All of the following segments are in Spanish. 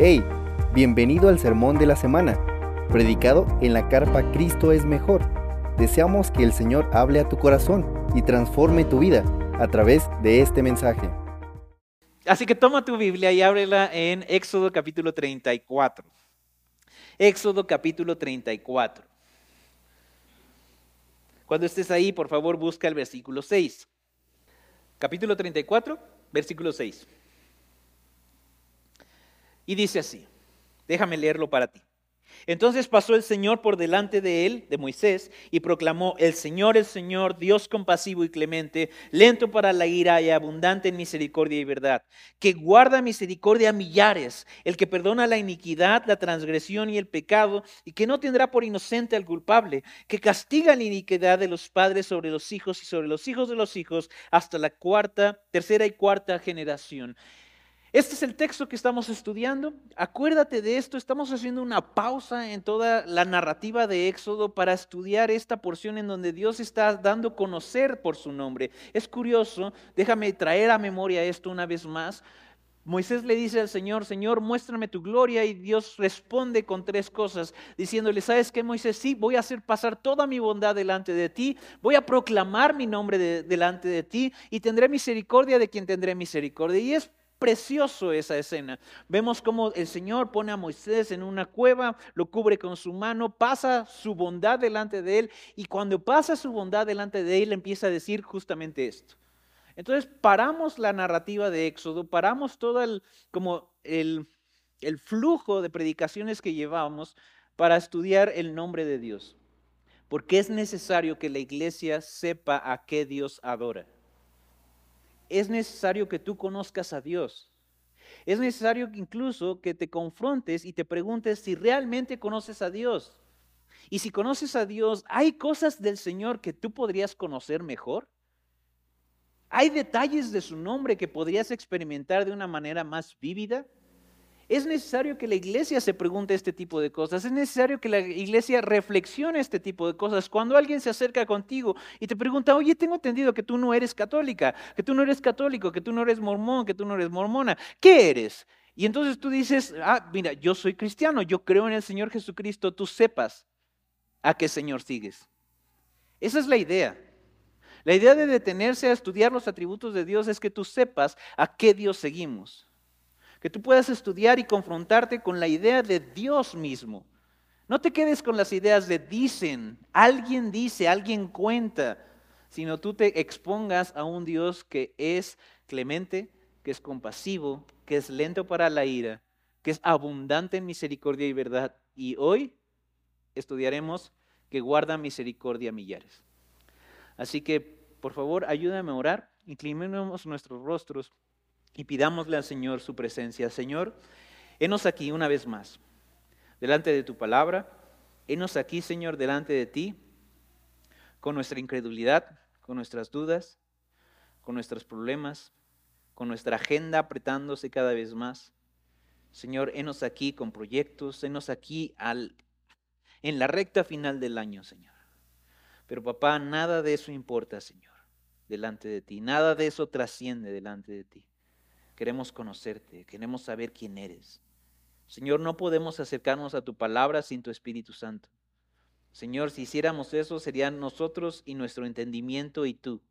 Hey, bienvenido al sermón de la semana, predicado en la carpa Cristo es mejor. Deseamos que el Señor hable a tu corazón y transforme tu vida a través de este mensaje. Así que toma tu Biblia y ábrela en Éxodo capítulo 34. Éxodo capítulo 34. Cuando estés ahí, por favor, busca el versículo 6. Capítulo 34, versículo 6. Y dice así, déjame leerlo para ti. Entonces pasó el Señor por delante de él, de Moisés, y proclamó, el Señor, el Señor, Dios compasivo y clemente, lento para la ira y abundante en misericordia y verdad, que guarda misericordia a millares, el que perdona la iniquidad, la transgresión y el pecado, y que no tendrá por inocente al culpable, que castiga la iniquidad de los padres sobre los hijos y sobre los hijos de los hijos hasta la cuarta, tercera y cuarta generación. Este es el texto que estamos estudiando. Acuérdate de esto, estamos haciendo una pausa en toda la narrativa de Éxodo para estudiar esta porción en donde Dios está dando conocer por su nombre. Es curioso, déjame traer a memoria esto una vez más. Moisés le dice al Señor, Señor, muéstrame tu gloria y Dios responde con tres cosas, diciéndole, ¿sabes qué, Moisés? Sí, voy a hacer pasar toda mi bondad delante de ti, voy a proclamar mi nombre delante de ti y tendré misericordia de quien tendré misericordia. Y es precioso esa escena. Vemos cómo el Señor pone a Moisés en una cueva, lo cubre con su mano, pasa su bondad delante de él y cuando pasa su bondad delante de él empieza a decir justamente esto. Entonces paramos la narrativa de Éxodo, paramos todo el, como el, el flujo de predicaciones que llevábamos para estudiar el nombre de Dios. Porque es necesario que la iglesia sepa a qué Dios adora es necesario que tú conozcas a Dios. Es necesario incluso que te confrontes y te preguntes si realmente conoces a Dios. Y si conoces a Dios, ¿hay cosas del Señor que tú podrías conocer mejor? ¿Hay detalles de su nombre que podrías experimentar de una manera más vívida? Es necesario que la iglesia se pregunte este tipo de cosas. Es necesario que la iglesia reflexione este tipo de cosas. Cuando alguien se acerca contigo y te pregunta, oye, tengo entendido que tú no eres católica, que tú no eres católico, que tú no eres mormón, que tú no eres mormona. ¿Qué eres? Y entonces tú dices, ah, mira, yo soy cristiano, yo creo en el Señor Jesucristo, tú sepas a qué Señor sigues. Esa es la idea. La idea de detenerse a estudiar los atributos de Dios es que tú sepas a qué Dios seguimos que tú puedas estudiar y confrontarte con la idea de Dios mismo. No te quedes con las ideas de dicen, alguien dice, alguien cuenta, sino tú te expongas a un Dios que es clemente, que es compasivo, que es lento para la ira, que es abundante en misericordia y verdad. Y hoy estudiaremos que guarda misericordia a millares. Así que, por favor, ayúdame a orar, inclinemos nuestros rostros y pidámosle al Señor su presencia. Señor, henos aquí una vez más, delante de tu palabra, henos aquí, Señor, delante de ti, con nuestra incredulidad, con nuestras dudas, con nuestros problemas, con nuestra agenda apretándose cada vez más. Señor, henos aquí con proyectos, henos aquí al, en la recta final del año, Señor. Pero papá, nada de eso importa, Señor, delante de ti. Nada de eso trasciende delante de ti. Queremos conocerte, queremos saber quién eres. Señor, no podemos acercarnos a tu palabra sin tu Espíritu Santo. Señor, si hiciéramos eso, serían nosotros y nuestro entendimiento y tú.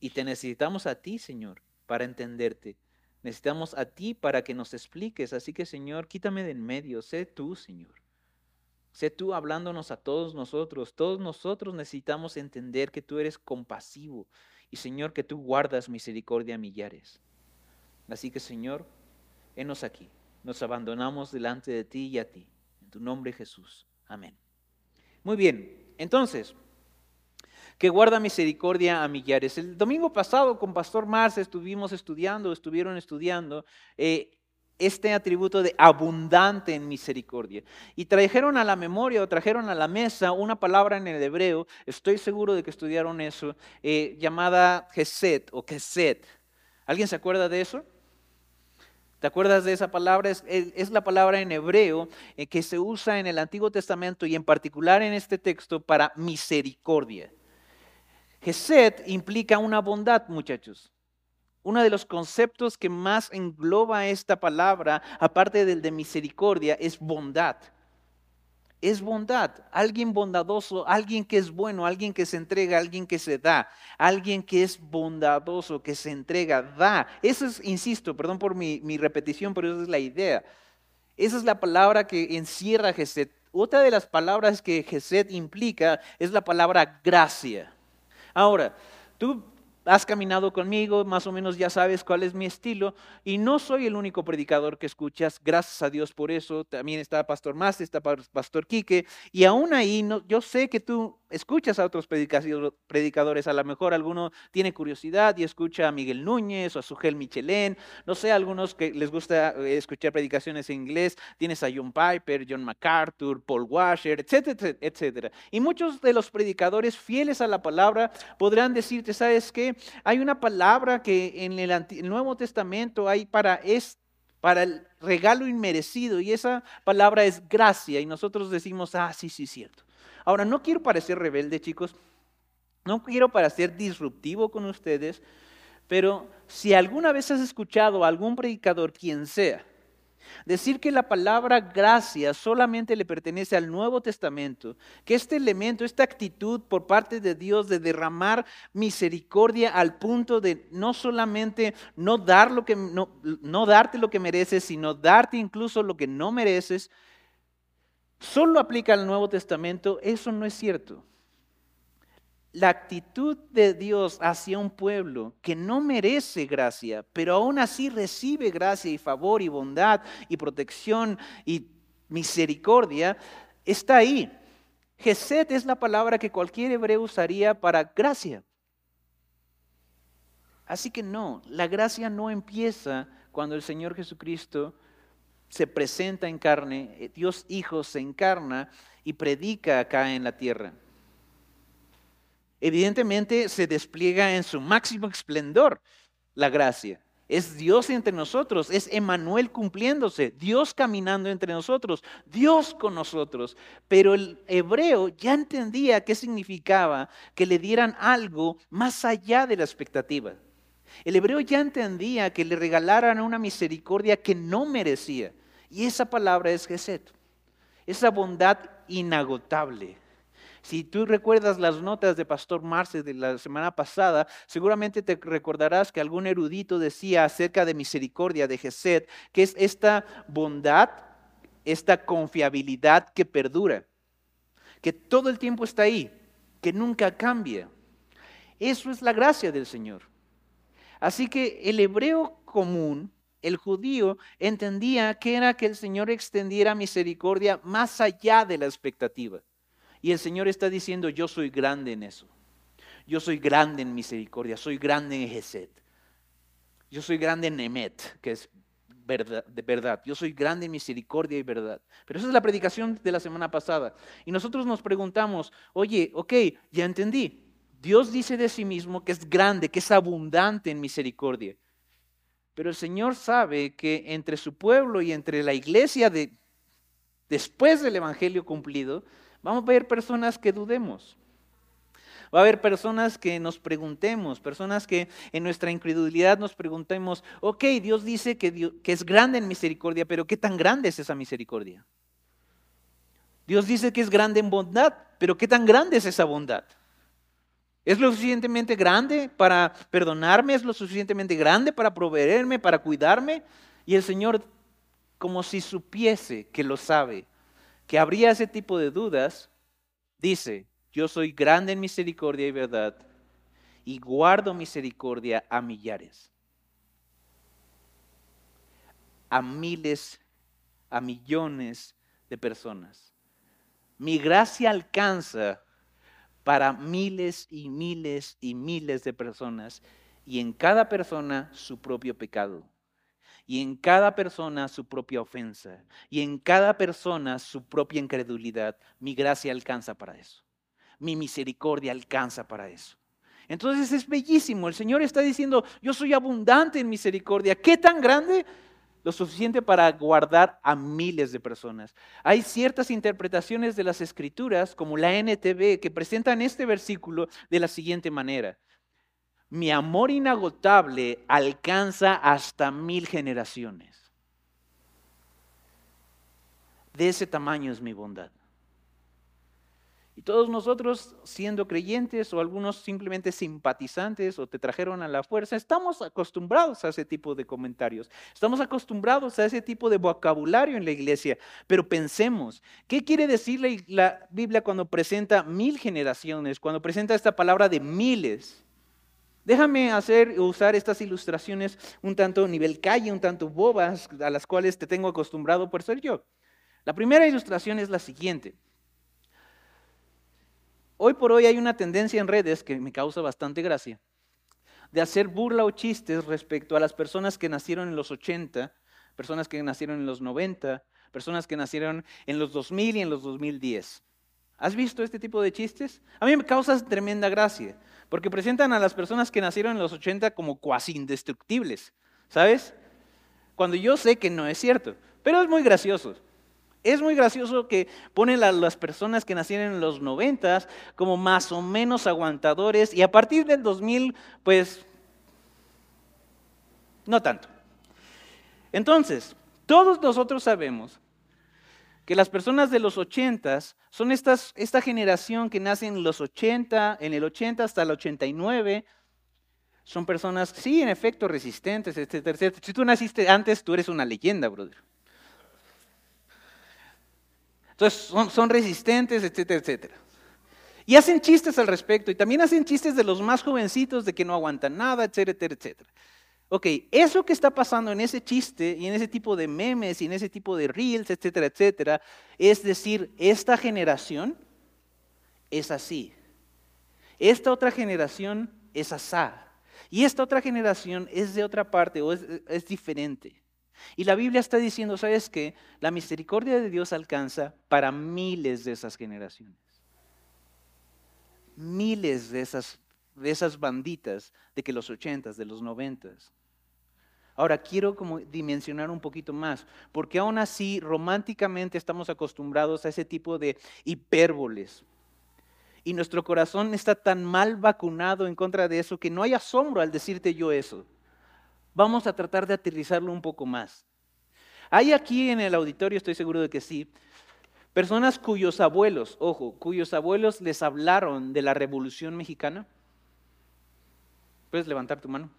Y te necesitamos a ti, Señor, para entenderte. Necesitamos a ti para que nos expliques. Así que, Señor, quítame de en medio. Sé tú, Señor. Sé tú hablándonos a todos nosotros. Todos nosotros necesitamos entender que tú eres compasivo. Y, Señor, que tú guardas misericordia a millares. Así que Señor, henos aquí. Nos abandonamos delante de ti y a ti. En tu nombre Jesús. Amén. Muy bien, entonces, que guarda misericordia a millares. El domingo pasado con Pastor Mars estuvimos estudiando, estuvieron estudiando eh, este atributo de abundante en misericordia. Y trajeron a la memoria o trajeron a la mesa una palabra en el hebreo, estoy seguro de que estudiaron eso, eh, llamada Geset o Keset. ¿Alguien se acuerda de eso? ¿Te acuerdas de esa palabra? Es, la palabra en hebreo eh, que se usa en el Antiguo Testamento y en particular en este texto para misericordia. Geset implica una bondad, muchachos. uno de los conceptos que más engloba esta palabra, aparte del de misericordia, es bondad. Es bondad, alguien bondadoso, alguien que es bueno, alguien que se entrega, alguien que se da, alguien que es bondadoso, que se entrega, da. Eso es, insisto, perdón por mi, mi repetición, pero esa es la idea. Esa es la palabra que encierra Geset. Otra de las palabras que Geset implica es la palabra gracia. Ahora, tú has caminado conmigo, más o menos ya sabes cuál es mi estilo, y no soy el único predicador que escuchas, gracias a Dios por eso, también está Pastor Más, está Pastor Quique, y aún ahí no, yo sé que tú escuchas a otros predicadores, a lo mejor alguno tiene curiosidad y escucha a Miguel Núñez o a Sugel Michelén, no sé, algunos que les gusta eh, escuchar predicaciones en inglés, tienes a John Piper, John MacArthur, Paul Washer, etcétera, etcétera. Y muchos de los predicadores fieles a la palabra podrán decirte, ¿sabes qué? Hay una palabra que en el, Nuevo Testamento hay para, es, para el regalo inmerecido y esa palabra es gracia y nosotros decimos, ah, sí, sí, cierto. Ahora, no quiero parecer rebelde, chicos, no quiero parecer disruptivo con ustedes, pero si alguna vez has escuchado a algún predicador, quien sea, Decir que la palabra gracia solamente le pertenece al Nuevo Testamento, que este elemento, esta actitud por parte de Dios de derramar misericordia al punto de no solamente no, dar lo que, no, darte lo que mereces, sino darte incluso lo que no mereces, solo aplica al Nuevo Testamento, eso no es cierto la actitud de Dios hacia un pueblo que no merece gracia, pero aún así recibe gracia y favor y bondad y protección y misericordia, está ahí. Geset es la palabra que cualquier hebreo usaría para gracia. Así que no, la gracia no empieza cuando el Señor Jesucristo se presenta en carne, Dios Hijo se encarna y predica acá en la tierra evidentemente se despliega en su máximo esplendor la gracia. Es Dios entre nosotros, es Emanuel cumpliéndose, Dios caminando entre nosotros, Dios con nosotros. Pero el hebreo ya entendía qué significaba que le dieran algo más allá de la expectativa. El hebreo ya entendía que le regalaran una misericordia que no merecía. Y esa palabra es Geset, esa bondad inagotable si tú recuerdas las notas de Pastor Marce de la semana pasada, seguramente te recordarás que algún erudito decía acerca de misericordia de Gesed, que es esta bondad, esta confiabilidad que perdura, que todo el tiempo está ahí, que nunca cambia. Eso es la gracia del Señor. Así que el hebreo común, el judío, entendía que era que el Señor extendiera misericordia más allá de la expectativa. Y el Señor está diciendo, yo soy grande en eso. Yo soy grande en misericordia, soy grande en Geset. Yo soy grande en Emet, que es de verdad. Yo soy grande en misericordia y verdad. Pero esa es la predicación de la semana pasada. Y nosotros nos preguntamos, oye, ok, ya entendí. Dios dice de sí mismo que es grande, que es abundante en misericordia. Pero el Señor sabe que entre su pueblo y entre la iglesia de, después del Evangelio cumplido, Vamos a ver personas que dudemos. Va a haber personas que nos preguntemos, personas que en nuestra incredulidad nos preguntemos, ok, Dios dice que, que es grande en misericordia, pero ¿qué tan grande es esa misericordia? Dios dice que es grande en bondad, pero ¿qué tan grande es esa bondad? ¿Es lo suficientemente grande para perdonarme? ¿Es lo suficientemente grande para proveerme, para cuidarme? Y el Señor, como si supiese que lo sabe, que habría ese tipo de dudas, dice, yo soy grande en misericordia y verdad y guardo misericordia a millares, a miles, a millones de personas. Mi gracia alcanza para miles y miles y miles de personas y en cada persona su propio pecado y en cada persona su propia ofensa, y en cada persona su propia incredulidad. Mi gracia alcanza para eso. Mi misericordia alcanza para eso. Entonces es bellísimo. El Señor está diciendo, yo soy abundante en misericordia. ¿Qué tan grande? Lo suficiente para guardar a miles de personas. Hay ciertas interpretaciones de las escrituras, como la NTV, que presentan este versículo de la siguiente manera. mi amor inagotable alcanza hasta mil generaciones. De ese tamaño es mi bondad. Y todos nosotros, siendo creyentes o algunos simplemente simpatizantes o te trajeron a la fuerza, estamos acostumbrados a ese tipo de comentarios. Estamos acostumbrados a ese tipo de vocabulario en la iglesia. Pero pensemos, ¿qué quiere decir la, Biblia cuando presenta mil generaciones, cuando presenta esta palabra de miles? Déjame hacer usar estas ilustraciones un tanto nivel calle, un tanto bobas, a las cuales te tengo acostumbrado por ser yo. La primera ilustración es la siguiente. Hoy por hoy hay una tendencia en redes que me causa bastante gracia, de hacer burla o chistes respecto a las personas que nacieron en los 80, personas que nacieron en los 90, personas que nacieron en los 2000 y en los 2010. ¿Has visto este tipo de chistes? A mí me causa tremenda gracia, porque presentan a las personas que nacieron en los 80 como cuasi indestructibles, ¿sabes? Cuando yo sé que no es cierto, pero es muy gracioso. Es muy gracioso que ponen a las personas que nacieron en los 90 como más o menos aguantadores y a partir del 2000, pues, no tanto. Entonces, todos nosotros sabemos que las personas de los 80 son esta generación que nace en los 80, en el 80 hasta el 89, son personas, sí, en efecto, resistentes, etcétera, etcétera. Si tú naciste antes, tú eres una leyenda, brother. Entonces son, resistentes, etcétera, etcétera. Y hacen chistes al respecto. Y también hacen chistes de los más jovencitos, de que no aguantan nada, etcétera, etcétera. Ok, eso que está pasando en ese chiste y en ese tipo de memes y en ese tipo de reels, etcétera, etcétera, es decir, esta generación es así. Esta otra generación es asá. Y esta otra generación es de otra parte o es diferente. Y la Biblia está diciendo, ¿sabes qué? La misericordia de Dios alcanza para miles de esas generaciones. Miles de esas, de esas banditas de que los ochentas, de los noventas. Ahora, quiero como dimensionar un poquito más, porque aún así románticamente estamos acostumbrados a ese tipo de hipérboles. Y nuestro corazón está tan mal vacunado en contra de eso que no hay asombro al decirte yo eso vamos a tratar de aterrizarlo un poco más. Hay aquí en el auditorio, estoy seguro de que sí, personas cuyos abuelos, ojo, cuyos abuelos les hablaron de la Revolución Mexicana. ¿Puedes levantar tu mano?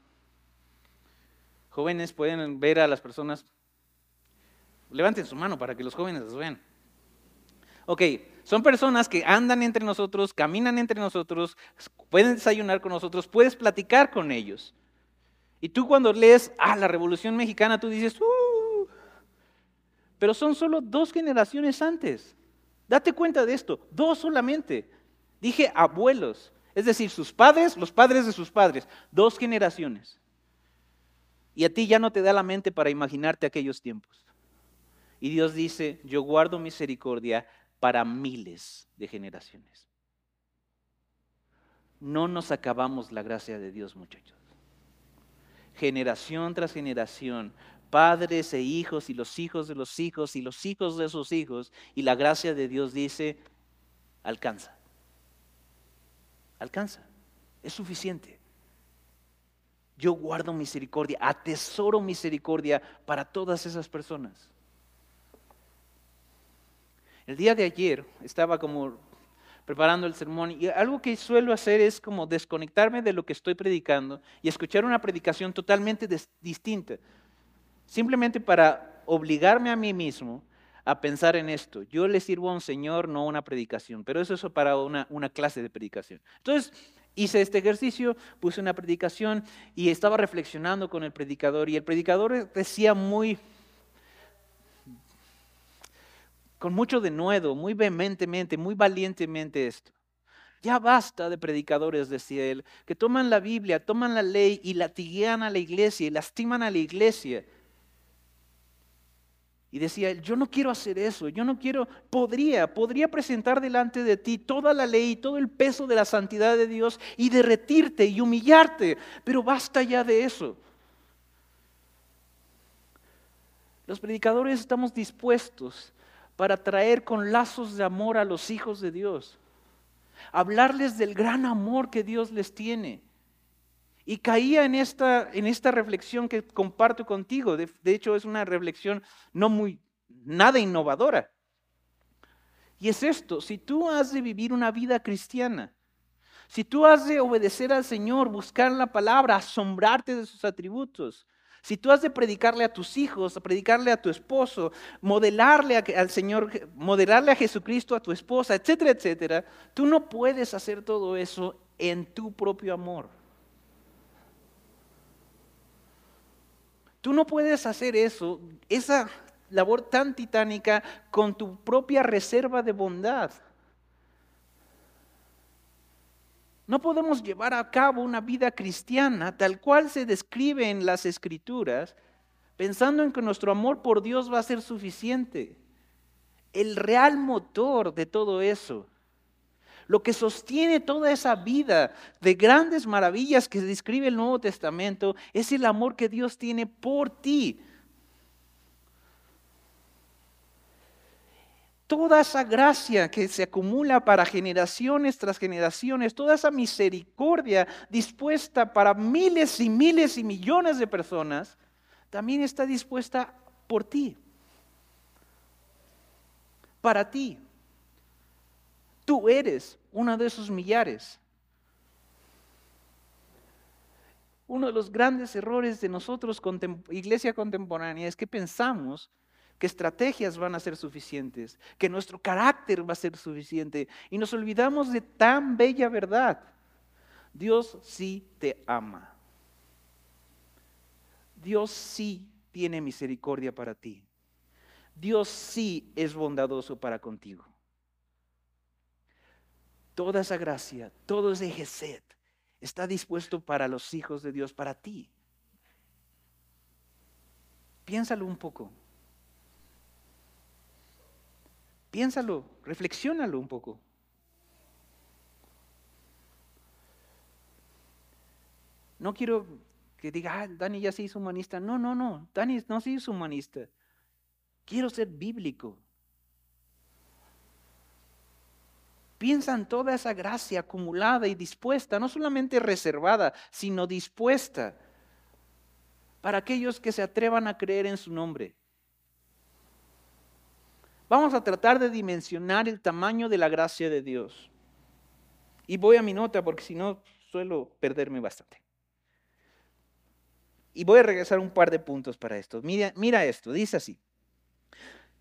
Jóvenes pueden ver a las personas. Levanten su mano para que los jóvenes las vean. Ok, son personas que andan entre nosotros, caminan entre nosotros, pueden desayunar con nosotros, puedes platicar con ellos. Y tú cuando lees, ah, la Revolución Mexicana, tú dices, uh, pero son solo dos generaciones antes. Date cuenta de esto, dos solamente. Dije abuelos, es decir, sus padres, los padres de sus padres, dos generaciones. Y a ti ya no te da la mente para imaginarte aquellos tiempos. Y Dios dice, yo guardo misericordia para miles de generaciones. No nos acabamos la gracia de Dios, muchachos generación tras generación, padres e hijos y los hijos de los hijos y los hijos de sus hijos. Y la gracia de Dios dice, alcanza. Alcanza. Es suficiente. Yo guardo misericordia, atesoro misericordia para todas esas personas. El día de ayer estaba como preparando el sermón. Y algo que suelo hacer es como desconectarme de lo que estoy predicando y escuchar una predicación totalmente distinta. Simplemente para obligarme a mí mismo a pensar en esto. Yo le sirvo a un Señor, no una predicación, pero eso es para una, una clase de predicación. Entonces, hice este ejercicio, puse una predicación y estaba reflexionando con el predicador y el predicador decía muy con mucho denuedo, muy vehementemente, muy valientemente esto. Ya basta de predicadores, decía él, que toman la Biblia, toman la ley y latiguean a la iglesia y lastiman a la iglesia. Y decía él, yo no quiero hacer eso, yo no quiero, podría, podría presentar delante de ti toda la ley, todo el peso de la santidad de Dios y derretirte y humillarte, pero basta ya de eso. Los predicadores estamos dispuestos para traer con lazos de amor a los hijos de Dios. Hablarles del gran amor que Dios les tiene. Y caía en esta, en esta reflexión que comparto contigo. De, de hecho, es una reflexión no muy, nada innovadora. Y es esto, si tú has de vivir una vida cristiana, si tú has de obedecer al Señor, buscar la palabra, asombrarte de sus atributos, si tú has de predicarle a tus hijos, predicarle a tu esposo, modelarle al Señor, modelarle a Jesucristo a tu esposa, etcétera, etcétera, tú no puedes hacer todo eso en tu propio amor. Tú no puedes hacer eso, esa labor tan titánica, con tu propia reserva de bondad. No podemos llevar a cabo una vida cristiana tal cual se describe en las escrituras, pensando en que nuestro amor por Dios va a ser suficiente. El real motor de todo eso, lo que sostiene toda esa vida de grandes maravillas que describe el Nuevo Testamento, es el amor que Dios tiene por ti, toda esa gracia que se acumula para generaciones tras generaciones, toda esa misericordia dispuesta para miles y miles y millones de personas, también está dispuesta por ti, para ti. Tú eres uno de esos millares. Uno de los grandes errores de nosotros, iglesia contemporánea, es que pensamos que estrategias van a ser suficientes, que nuestro carácter va a ser suficiente. Y nos olvidamos de tan bella verdad. Dios sí te ama. Dios sí tiene misericordia para ti. Dios sí es bondadoso para contigo. Toda esa gracia, todo ese Gesed está dispuesto para los hijos de Dios, para ti. Piénsalo un poco. Piénsalo, reflexiónalo un poco. No quiero que diga, ah, Dani ya se hizo humanista. No, no, no, Dani no se hizo humanista. Quiero ser bíblico. Piensa en toda esa gracia acumulada y dispuesta, no solamente reservada, sino dispuesta para aquellos que se atrevan a creer en su nombre. Vamos a tratar de dimensionar el tamaño de la gracia de Dios. Y voy a mi nota porque si no suelo perderme bastante. Y voy a regresar un par de puntos para esto. Mira, mira esto, dice así.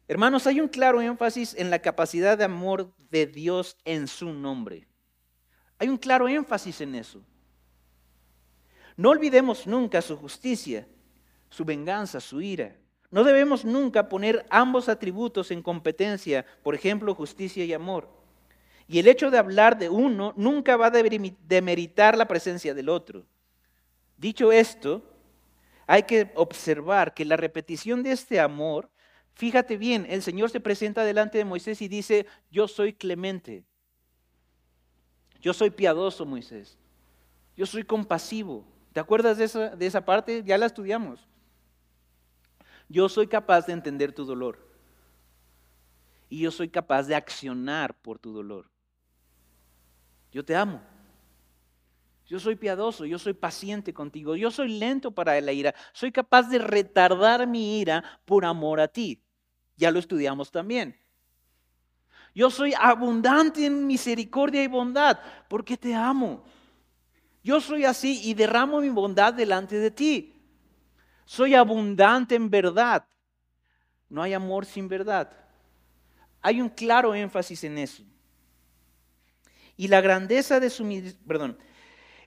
Hermanos, hay un claro énfasis en la capacidad de amor de Dios en su nombre. Hay un claro énfasis en eso. No olvidemos nunca su justicia, su venganza, su ira. No debemos nunca poner ambos atributos en competencia, por ejemplo, justicia y amor. Y el hecho de hablar de uno nunca va a demeritar la presencia del otro. Dicho esto, hay que observar que la repetición de este amor, fíjate bien, el Señor se presenta delante de Moisés y dice, yo soy clemente, yo soy piadoso, Moisés, yo soy compasivo. ¿Te acuerdas de esa, de esa parte? Ya la estudiamos. Yo soy capaz de entender tu dolor. Y yo soy capaz de accionar por tu dolor. Yo te amo. Yo soy piadoso, yo soy paciente contigo, yo soy lento para la ira, soy capaz de retardar mi ira por amor a ti. Ya lo estudiamos también. Yo soy abundante en misericordia y bondad porque te amo. Yo soy así y derramo mi bondad delante de ti. Soy abundante en verdad. No hay amor sin verdad. Hay un claro énfasis en eso. Y la grandeza de su, perdón,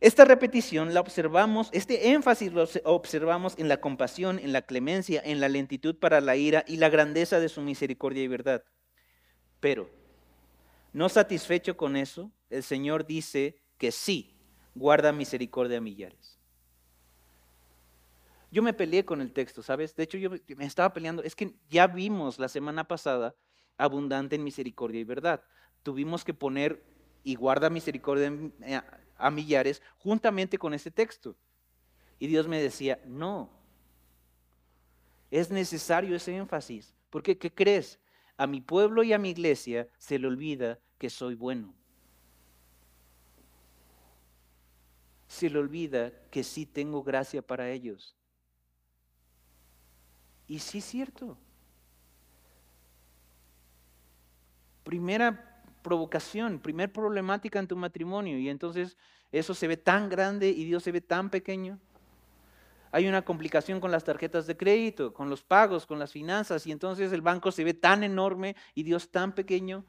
esta repetición la observamos, este énfasis lo observamos en la compasión, en la clemencia, en la lentitud para la ira y la grandeza de su misericordia y verdad. Pero, no satisfecho con eso, el Señor dice que sí, guarda misericordia a millares. Yo me peleé con el texto, ¿sabes? De hecho, yo me estaba peleando. Es que ya vimos la semana pasada abundante en misericordia y verdad. Tuvimos que poner y guarda misericordia eh, a millares juntamente con ese texto. Y Dios me decía, no, es necesario ese énfasis. Porque, ¿qué crees? A mi pueblo y a mi iglesia se le olvida que soy bueno. se le olvida que sí tengo gracia para ellos. Y sí es cierto. Primera provocación, primer problemática en tu matrimonio y entonces eso se ve tan grande y Dios se ve tan pequeño. Hay una complicación con las tarjetas de crédito, con los pagos, con las finanzas y entonces el banco se ve tan enorme y Dios tan pequeño.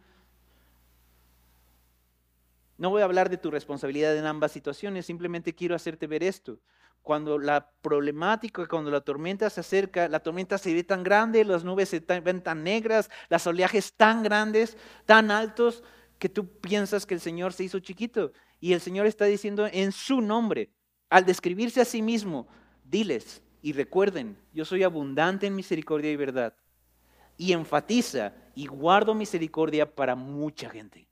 No voy a hablar de tu responsabilidad en ambas situaciones, simplemente quiero hacerte ver esto. Cuando la problemática, cuando la tormenta se acerca, la tormenta se ve tan grande, las nubes se ven tan negras, las oleajes tan grandes, tan altos, que tú piensas que el Señor se hizo chiquito. Y el Señor está diciendo en su nombre, al describirse a sí mismo, diles y recuerden, yo soy abundante en misericordia y verdad. Y enfatiza y guardo misericordia para mucha gente.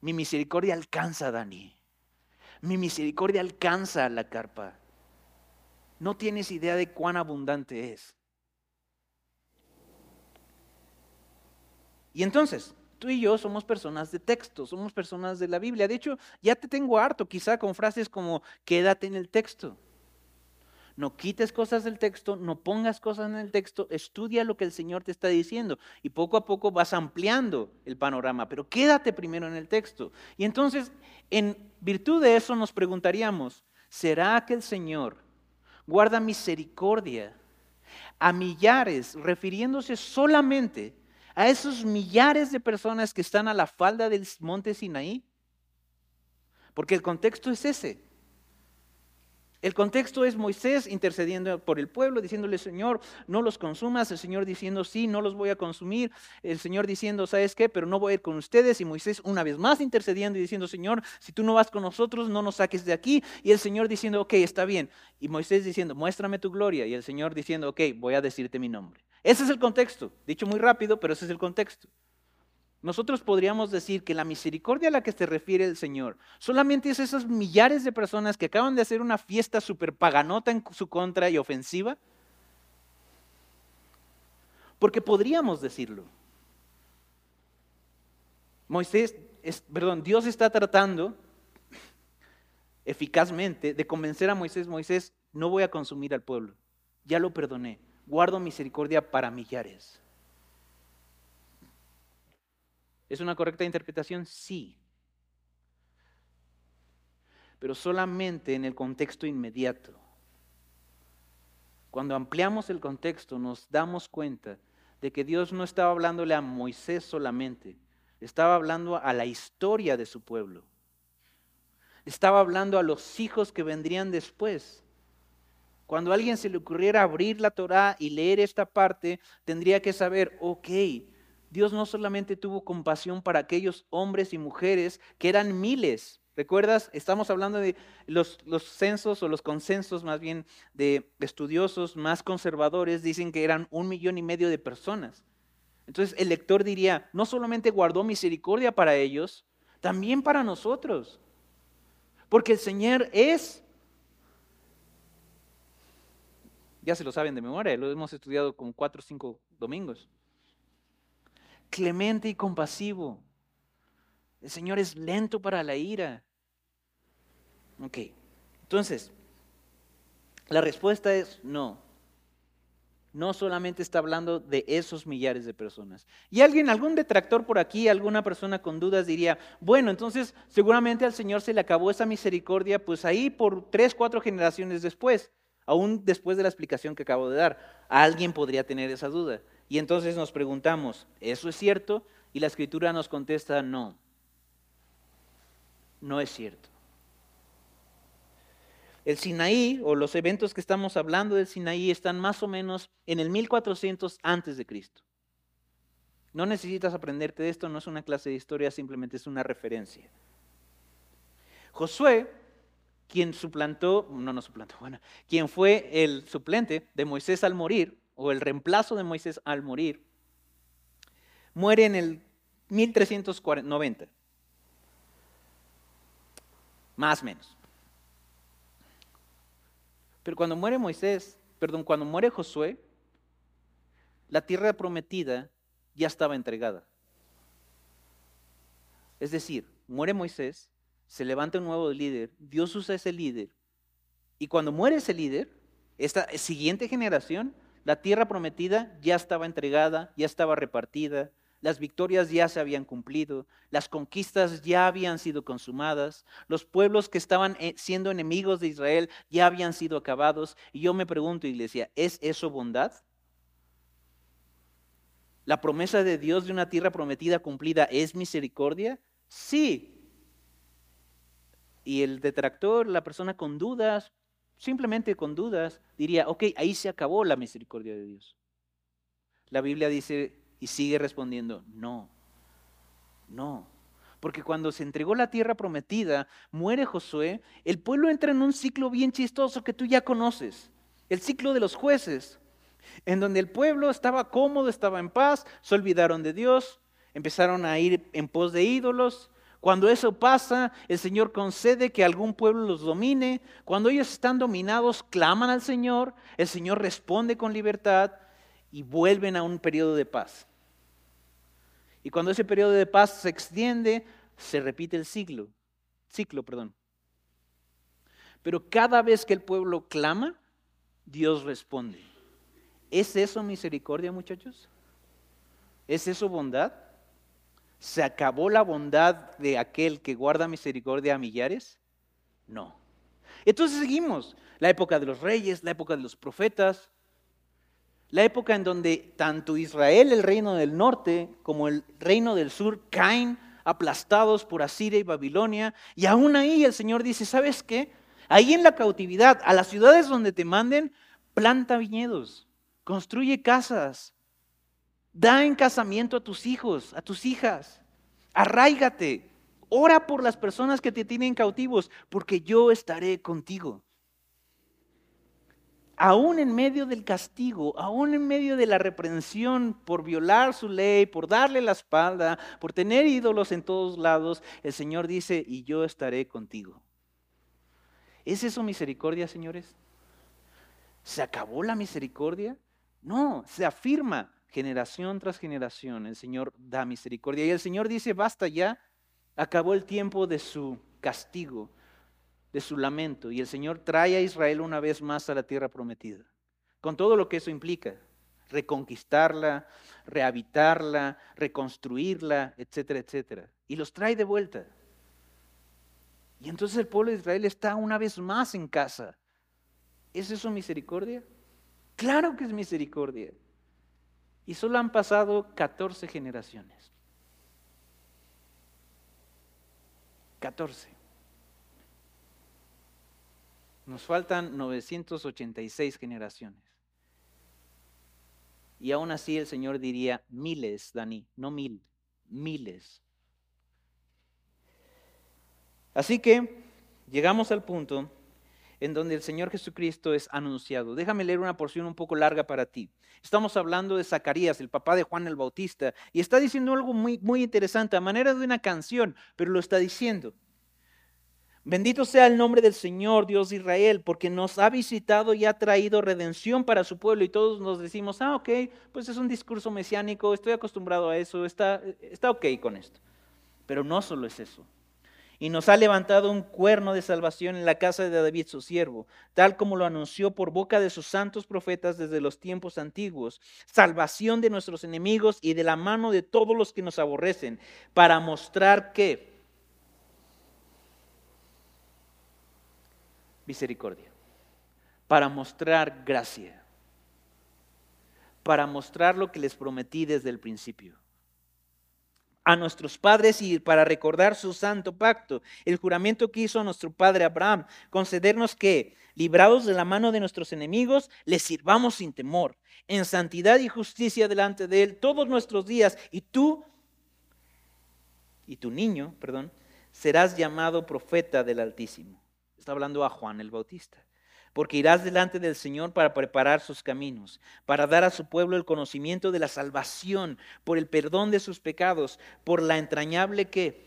Mi misericordia alcanza a Dani. Mi misericordia alcanza la carpa. No tienes idea de cuán abundante es. Y entonces, tú y yo somos personas de texto, somos personas de la Biblia. De hecho, ya te tengo harto quizá con frases como quédate en el texto. No quites cosas del texto, no pongas cosas en el texto, estudia lo que el Señor te está diciendo y poco a poco vas ampliando el panorama, pero quédate primero en el texto. Y entonces, en virtud de eso nos preguntaríamos, ¿será que el Señor guarda misericordia a millares, refiriéndose solamente a esos millares de personas que están a la falda del monte Sinaí? Porque el contexto es ese. El contexto es Moisés intercediendo por el pueblo, diciéndole, Señor, no los consumas. El Señor diciendo, sí, no los voy a consumir. El Señor diciendo, ¿sabes qué? Pero no voy a ir con ustedes. Y Moisés una vez más intercediendo y diciendo, Señor, si tú no vas con nosotros, no nos saques de aquí. Y el Señor diciendo, ok, está bien. Y Moisés diciendo, muéstrame tu gloria. Y el Señor diciendo, ok, voy a decirte mi nombre. Ese es el contexto. Dicho muy rápido, pero ese es el contexto. Nosotros podríamos decir que la misericordia a la que se refiere el Señor solamente es esas millares de personas que acaban de hacer una fiesta súper paganota en su contra y ofensiva. Porque podríamos decirlo. Moisés, perdón, Dios está tratando eficazmente de convencer a Moisés, Moisés, no voy a consumir al pueblo, ya lo perdoné, guardo misericordia para millares. ¿Es una correcta interpretación? Sí. Pero solamente en el contexto inmediato. Cuando ampliamos el contexto nos damos cuenta de que Dios no estaba hablándole a Moisés solamente, estaba hablando a la historia de su pueblo. Estaba hablando a los hijos que vendrían después. Cuando a alguien se le ocurriera abrir la Torá y leer esta parte, tendría que saber, ok, Dios no solamente tuvo compasión para aquellos hombres y mujeres que eran miles. ¿Recuerdas? Estamos hablando de los, censos o los consensos más bien de estudiosos más conservadores, dicen que eran un millón y medio de personas. Entonces el lector diría, no solamente guardó misericordia para ellos, también para nosotros. Porque el Señor es, ya se lo saben de memoria, lo hemos estudiado como cuatro o cinco domingos clemente y compasivo. El Señor es lento para la ira. Ok, entonces, la respuesta es no. No solamente está hablando de esos millares de personas. Y alguien, algún detractor por aquí, alguna persona con dudas diría, bueno, entonces seguramente al Señor se le acabó esa misericordia, pues ahí por tres, cuatro generaciones después, aún después de la explicación que acabo de dar. Alguien podría tener esa duda. Y entonces nos preguntamos, ¿eso es cierto? Y la escritura nos contesta, no, no es cierto. El Sinaí, o los eventos que estamos hablando del Sinaí, están más o menos en el 1400 antes de Cristo. No necesitas aprenderte de esto, no es una clase de historia, simplemente es una referencia. Josué, quien suplantó, no, no suplantó, bueno, quien fue el suplente de Moisés al morir, o el reemplazo de Moisés al morir, muere en el 1390. Más o menos. Pero cuando muere Moisés, perdón, cuando muere Josué, la tierra prometida ya estaba entregada. Es decir, muere Moisés, se levanta un nuevo líder, Dios usa ese líder. Y cuando muere ese líder, esta siguiente generación, la tierra prometida ya estaba entregada, ya estaba repartida, las victorias ya se habían cumplido, las conquistas ya habían sido consumadas, los pueblos que estaban eh, siendo enemigos de Israel ya habían sido acabados. Y yo me pregunto, iglesia, ¿es eso bondad? ¿La promesa de Dios de una tierra prometida cumplida es misericordia? Sí. Y el detractor, la persona con dudas, simplemente con dudas, diría, ok, ahí se acabó la misericordia de Dios. La Biblia dice y sigue respondiendo, no, no. Porque cuando se entregó la tierra prometida, muere Josué, el pueblo entra en un ciclo bien chistoso que tú ya conoces, el ciclo de los jueces, en donde el pueblo estaba cómodo, estaba en paz, se olvidaron de Dios, empezaron a ir en pos de ídolos. Cuando eso pasa, el Señor concede que algún pueblo los domine. Cuando ellos están dominados, claman al Señor, el Señor responde con libertad y vuelven a un periodo de paz. Y cuando ese periodo de paz se extiende, se repite el ciclo, ciclo, perdón. Pero cada vez que el pueblo clama, Dios responde. ¿Es eso misericordia, muchachos? ¿Es eso bondad? ¿Se acabó la bondad de aquel que guarda misericordia a millares? No. Entonces seguimos. La época de los reyes, la época de los profetas, la época en donde tanto Israel, el reino del norte, como el reino del sur caen aplastados por Asiria y Babilonia. Y aún ahí el Señor dice, ¿sabes qué? Ahí en la cautividad, a las ciudades donde te manden, planta viñedos, construye casas, da en casamiento a tus hijos, a tus hijas, arraigate, ora por las personas que te tienen cautivos, porque yo estaré contigo aún en medio del castigo, aún en medio de la reprensión por violar su ley, por darle la espalda, por tener ídolos en todos lados, el Señor dice, y yo estaré contigo. ¿Es eso misericordia, señores? ¿Se acabó la misericordia? No, se afirma generación tras generación. El Señor da misericordia. Y el Señor dice, basta ya, acabó el tiempo de su castigo de su lamento y el Señor trae a Israel una vez más a la tierra prometida, con todo lo que eso implica, reconquistarla, rehabitarla, reconstruirla, etcétera, etcétera. Y los trae de vuelta. Y entonces el pueblo de Israel está una vez más en casa. ¿Es eso misericordia? Claro que es misericordia. Y solo han pasado 14 generaciones. 14. Nos faltan 986 generaciones. Y aún así el Señor diría miles, Dani, no mil, miles. Así que llegamos al punto en donde el Señor Jesucristo es anunciado. Déjame leer una porción un poco larga para ti. Estamos hablando de Zacarías, el papá de Juan el Bautista, y está diciendo algo muy, muy interesante, a manera de una canción, pero lo está diciendo. Bendito sea el nombre del Señor, Dios de Israel, porque nos ha visitado y ha traído redención para su pueblo. Y todos nos decimos, ah, ok, pues es un discurso mesiánico, estoy acostumbrado a eso, está, está ok con esto. Pero no solo es eso. Y nos ha levantado un cuerno de salvación en la casa de David, su siervo, tal como lo anunció por boca de sus santos profetas desde los tiempos antiguos, salvación de nuestros enemigos y de la mano de todos los que nos aborrecen, para mostrar que misericordia, para mostrar gracia, para mostrar lo que les prometí desde el principio. A nuestros padres y para recordar su santo pacto, el juramento que hizo nuestro padre Abraham, concedernos que, librados de la mano de nuestros enemigos, les sirvamos sin temor, en santidad y justicia delante de Él todos nuestros días, y tú y tu niño, perdón, serás llamado profeta del Altísimo está hablando a Juan el Bautista. Porque irás delante del Señor para preparar sus caminos, para dar a su pueblo el conocimiento de la salvación, por el perdón de sus pecados, por la entrañable que,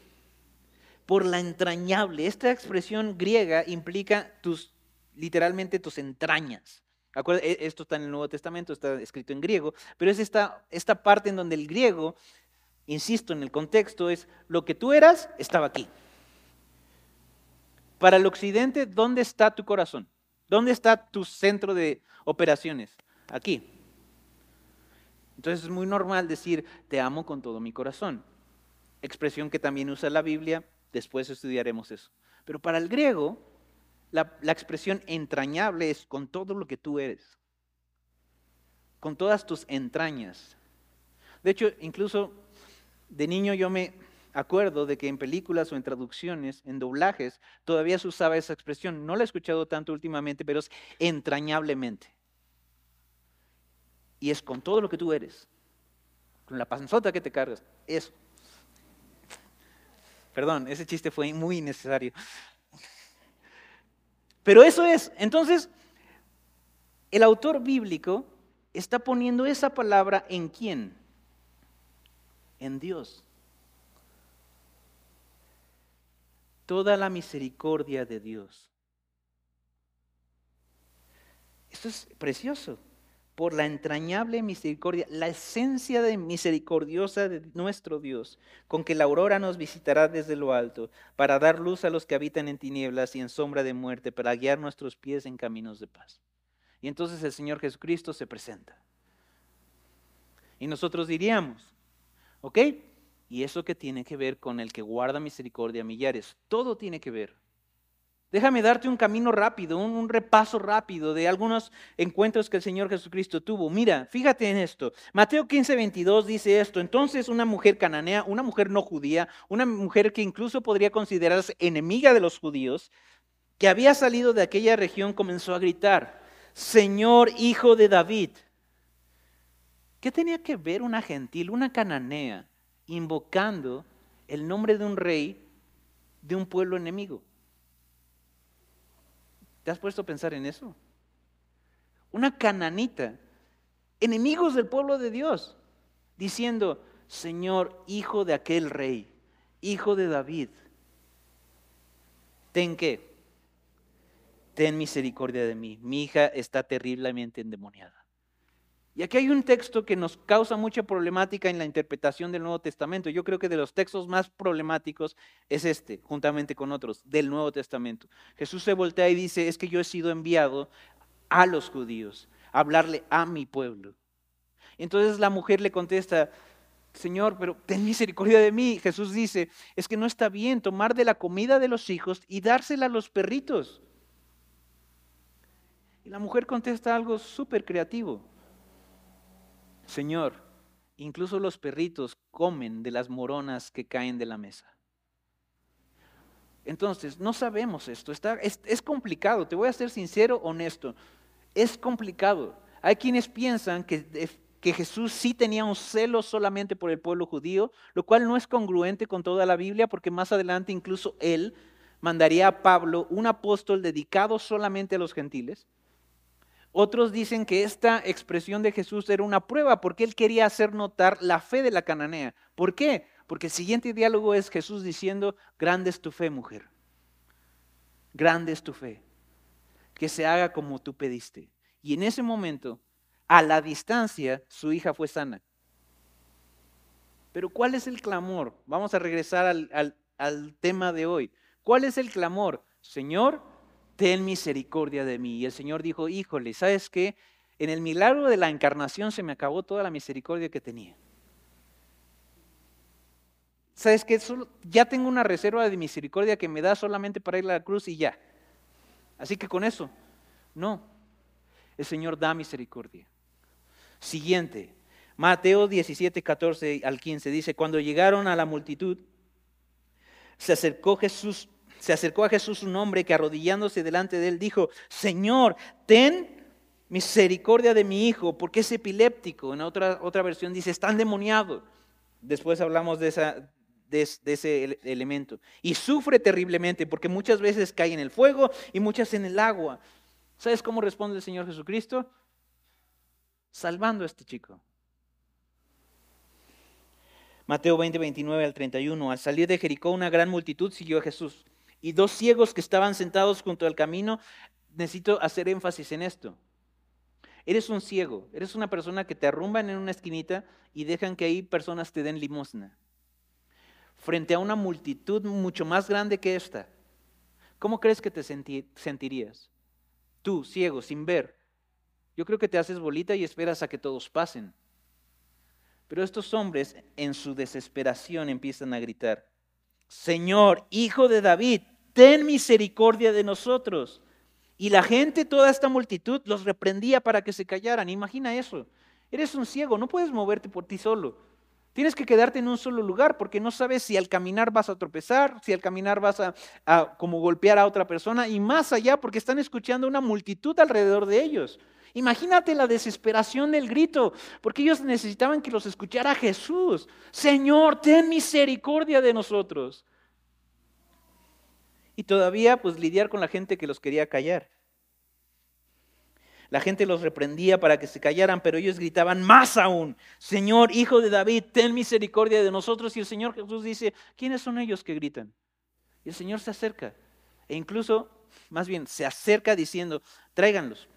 por la entrañable. Esta expresión griega implica tus, literalmente tus entrañas. E, esto está en el Nuevo Testamento, está escrito en griego, pero es esta, esta parte en donde el griego, insisto en el contexto, es lo que tú eras, estaba aquí. Para el occidente, ¿dónde está tu corazón? ¿Dónde está tu centro de operaciones? Aquí. Entonces es muy normal decir, te amo con todo mi corazón. Expresión que también usa la Biblia, después estudiaremos eso. Pero para el griego, la, la expresión entrañable es con todo lo que tú eres, con todas tus entrañas. De hecho, incluso de niño yo me acuerdo de que en películas o en traducciones, en doblajes, todavía se usaba esa expresión. No la he escuchado tanto últimamente, pero es entrañablemente. Y es con todo lo que tú eres, con la panzota que te cargas, eso. Perdón, ese chiste fue muy innecesario. Pero eso es. Entonces, el autor bíblico está poniendo esa palabra en quién? En Dios. Toda la misericordia de Dios. Esto es precioso por la entrañable misericordia, la esencia de misericordiosa de nuestro Dios, con que la aurora nos visitará desde lo alto, para dar luz a los que habitan en tinieblas y en sombra de muerte, para guiar nuestros pies en caminos de paz. Y entonces el Señor Jesucristo se presenta. Y nosotros diríamos, ¿ok? ¿Y eso que tiene que ver con el que guarda misericordia millares? Todo tiene que ver. Déjame darte un camino rápido, un, repaso rápido de algunos encuentros que el Señor Jesucristo tuvo. Mira, fíjate en esto. Mateo 15, 22 dice esto. Entonces una mujer cananea, una mujer no judía, una mujer que incluso podría considerarse enemiga de los judíos, que había salido de aquella región, comenzó a gritar, Señor hijo de David. ¿Qué tenía que ver una gentil, una cananea, invocando el nombre de un rey de un pueblo enemigo? ¿Te has puesto a pensar en eso? Una cananita, enemigos del pueblo de Dios, diciendo, Señor, hijo de aquel rey, hijo de David, ten que, ten misericordia de mí, mi hija está terriblemente endemoniada. Y aquí hay un texto que nos causa mucha problemática en la interpretación del Nuevo Testamento. Yo creo que de los textos más problemáticos es este, juntamente con otros, del Nuevo Testamento. Jesús se voltea y dice, es que yo he sido enviado a los judíos, a hablarle a mi pueblo. Entonces la mujer le contesta, Señor, pero ten misericordia de mí. Jesús dice, es que no está bien tomar de la comida de los hijos y dársela a los perritos. Y la mujer contesta algo súper creativo. Señor, incluso los perritos comen de las moronas que caen de la mesa. Entonces, no sabemos esto, Está, es, complicado, te voy a ser sincero, honesto, es complicado. Hay quienes piensan que, que Jesús sí tenía un celo solamente por el pueblo judío, lo cual no es congruente con toda la Biblia, porque más adelante incluso él mandaría a Pablo, un apóstol dedicado solamente a los gentiles, otros dicen que esta expresión de Jesús era una prueba porque él quería hacer notar la fe de la cananea. ¿Por qué? Porque el siguiente diálogo es Jesús diciendo, grande es tu fe, mujer. Grande es tu fe. Que se haga como tú pediste. Y en ese momento, a la distancia, su hija fue sana. Pero ¿cuál es el clamor? Vamos a regresar al, al tema de hoy. ¿Cuál es el clamor? Señor, ten misericordia de mí. Y el Señor dijo, híjole, ¿sabes qué? En el milagro de la encarnación se me acabó toda la misericordia que tenía. ¿Sabes qué? ya tengo una reserva de misericordia que me da solamente para ir a la cruz y ya. Así que con eso, no. El Señor da misericordia. Siguiente, Mateo 17, 14 al 15 dice, cuando llegaron a la multitud, se acercó Jesús se acercó a Jesús un hombre que arrodillándose delante de él dijo, Señor, ten misericordia de mi hijo, porque es epiléptico. En otra, otra versión dice, está endemoniado. Después hablamos de, esa, de, ese elemento. Y sufre terriblemente, porque muchas veces cae en el fuego y muchas en el agua. ¿Sabes cómo responde el Señor Jesucristo? Salvando a este chico. Mateo 20, 29 al 31. Al salir de Jericó, una gran multitud siguió a Jesús y dos ciegos que estaban sentados junto al camino, necesito hacer énfasis en esto. Eres un ciego, eres una persona que te arrumban en una esquinita y dejan que ahí personas te den limosna. Frente a una multitud mucho más grande que esta, ¿Cómo crees que te sentirías? Tú, ciego, sin ver. Yo creo que te haces bolita y esperas a que todos pasen. Pero estos hombres en su desesperación empiezan a gritar, Señor, hijo de David, ten misericordia de nosotros. Y la gente, toda esta multitud, los reprendía para que se callaran. Imagina eso. Eres un ciego, no puedes moverte por ti solo. Tienes que quedarte en un solo lugar porque no sabes si al caminar vas a tropezar, si al caminar vas a, como golpear a otra persona y más allá porque están escuchando una multitud alrededor de ellos. Imagínate la desesperación del grito, porque ellos necesitaban que los escuchara Jesús. Señor, ten misericordia de nosotros. Y todavía pues lidiar con la gente que los quería callar. La gente los reprendía para que se callaran, pero ellos gritaban más aún, Señor, hijo de David, ten misericordia de nosotros. Y el Señor Jesús dice, ¿quiénes son ellos que gritan? Y el Señor se acerca. E incluso, más bien, se acerca diciendo, tráiganlos.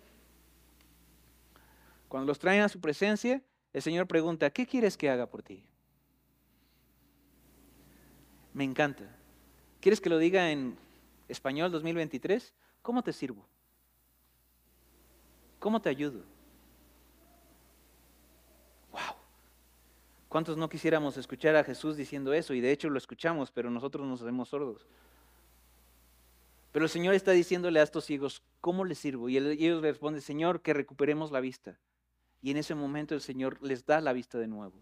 Cuando los traen a su presencia, el Señor pregunta, ¿qué quieres que haga por ti? Me encanta. ¿Quieres que lo diga en español 2023? ¿Cómo te sirvo? ¿Cómo te ayudo? ¡Wow! ¿Cuántos no quisiéramos escuchar a Jesús diciendo eso? Y de hecho lo escuchamos, pero nosotros nos hacemos sordos. Pero el Señor está diciéndole a estos ciegos, ¿cómo les sirvo? Y ellos le responden, Señor, que recuperemos la vista. Y en ese momento el Señor les da la vista de nuevo.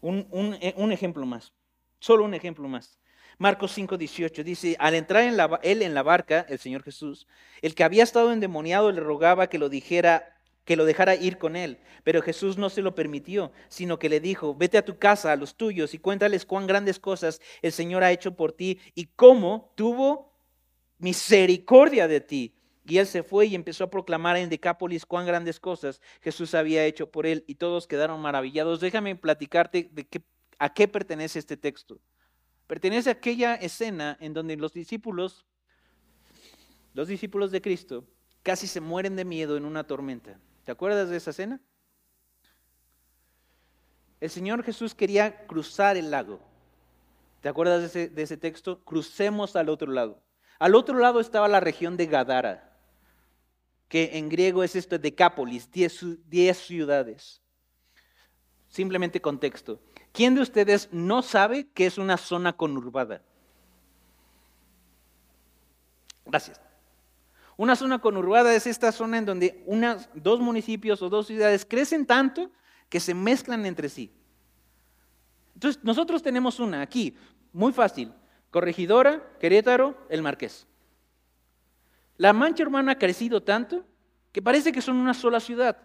Un, eh, un ejemplo más, solo un ejemplo más. Marcos 5, 18 dice, al entrar él en la barca, el Señor Jesús, el que había estado endemoniado le rogaba que lo dijera, que lo dejara ir con él, pero Jesús no se lo permitió, sino que le dijo, vete a tu casa, a los tuyos, y cuéntales cuán grandes cosas el Señor ha hecho por ti y cómo tuvo misericordia de ti. Y él se fue y empezó a proclamar en Decápolis cuán grandes cosas Jesús había hecho por él y todos quedaron maravillados. Déjame platicarte de qué, a qué pertenece este texto. Pertenece a aquella escena en donde los discípulos, los discípulos de Cristo, casi se mueren de miedo en una tormenta. ¿Te acuerdas de esa escena? El Señor Jesús quería cruzar el lago. ¿Te acuerdas de ese, texto? Crucemos al otro lado. Al otro lado estaba la región de Gadara, que en griego es esto, Decápolis, diez ciudades. Simplemente contexto. ¿Quién de ustedes no sabe que es una zona conurbada? Gracias. Una zona conurbada es esta zona en donde unas, dos municipios o dos ciudades crecen tanto que se mezclan entre sí. Entonces, nosotros tenemos una aquí, muy fácil. Corregidora, Querétaro, El Marqués. La mancha urbana ha crecido tanto que parece que son una sola ciudad.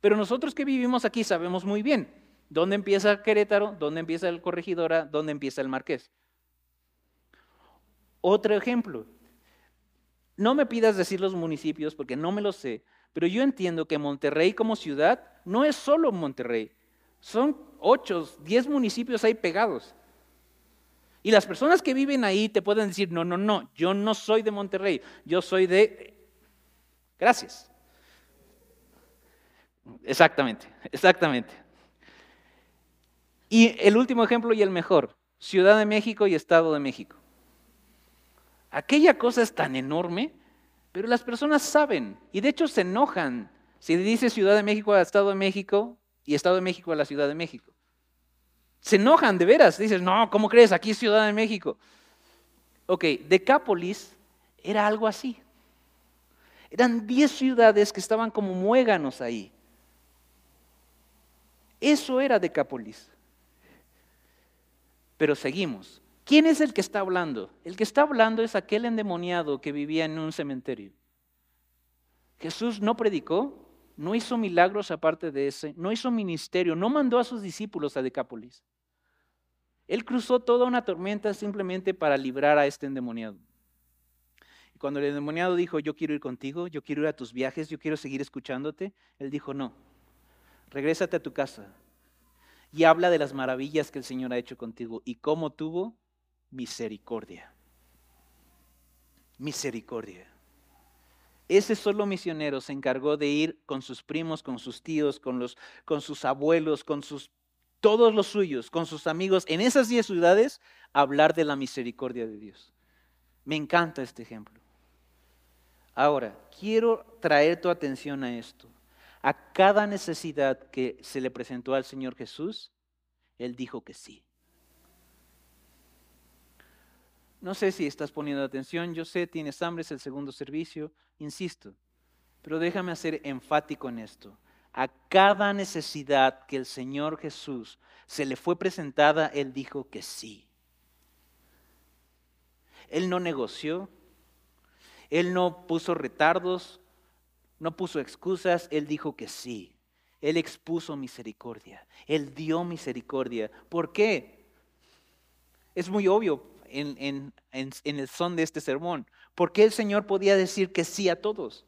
Pero nosotros que vivimos aquí sabemos muy bien ¿Dónde empieza Querétaro? ¿Dónde empieza el Corregidora? ¿Dónde empieza el Marqués? Otro ejemplo. No me pidas decir los municipios porque no me lo sé, pero yo entiendo que Monterrey como ciudad no es solo Monterrey. Son ocho, diez municipios ahí pegados. Y las personas que viven ahí te pueden decir, no, no, no, yo no soy de Monterrey, yo soy de... Gracias. Exactamente, exactamente. Y el último ejemplo y el mejor, Ciudad de México y Estado de México. Aquella cosa es tan enorme, pero las personas saben y de hecho se enojan si dice Ciudad de México a Estado de México y Estado de México a la Ciudad de México. Se enojan de veras, dices, no, ¿cómo crees? Aquí es Ciudad de México. Ok, Decápolis era algo así. Eran 10 ciudades que estaban como muéganos ahí. Eso era Decápolis. Pero seguimos. ¿Quién es el que está hablando? El que está hablando es aquel endemoniado que vivía en un cementerio. Jesús no predicó, no hizo milagros aparte de ese, no hizo ministerio, no mandó a sus discípulos a Decápolis. Él cruzó toda una tormenta simplemente para librar a este endemoniado. Y cuando el endemoniado dijo, yo quiero ir contigo, yo quiero ir a tus viajes, yo quiero seguir escuchándote, él dijo, no, regrésate a tu casa, y habla de las maravillas que el Señor ha hecho contigo y cómo tuvo misericordia. Misericordia. Ese solo misionero se encargó de ir con sus primos, con sus tíos, con, los, con sus abuelos, con sus, todos los suyos, con sus amigos, en esas diez ciudades, a hablar de la misericordia de Dios. Me encanta este ejemplo. Ahora, quiero traer tu atención a esto. A cada necesidad que se le presentó al Señor Jesús, Él dijo que sí. No sé si estás poniendo atención, yo sé, tienes hambre, es el segundo servicio, insisto, pero déjame ser enfático en esto. A cada necesidad que el Señor Jesús se le fue presentada, Él dijo que sí. Él no negoció, Él no puso retardos, no puso excusas, Él dijo que sí. Él expuso misericordia, Él dio misericordia. ¿Por qué? Es muy obvio en, el son de este sermón. ¿Por qué el Señor podía decir que sí a todos?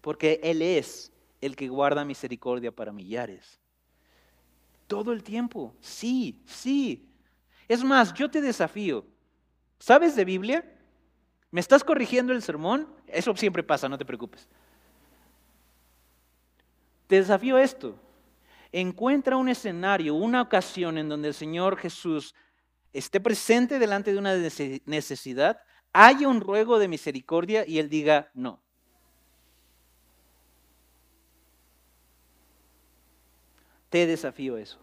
Porque Él es el que guarda misericordia para millares. Todo el tiempo, sí, sí. Es más, yo te desafío. ¿Sabes de Biblia? ¿Me estás corrigiendo el sermón? Eso siempre pasa, no te preocupes. Te desafío esto. Encuentra un escenario, una ocasión en donde el Señor Jesús esté presente delante de una necesidad, haya un ruego de misericordia y Él diga no. Te desafío eso.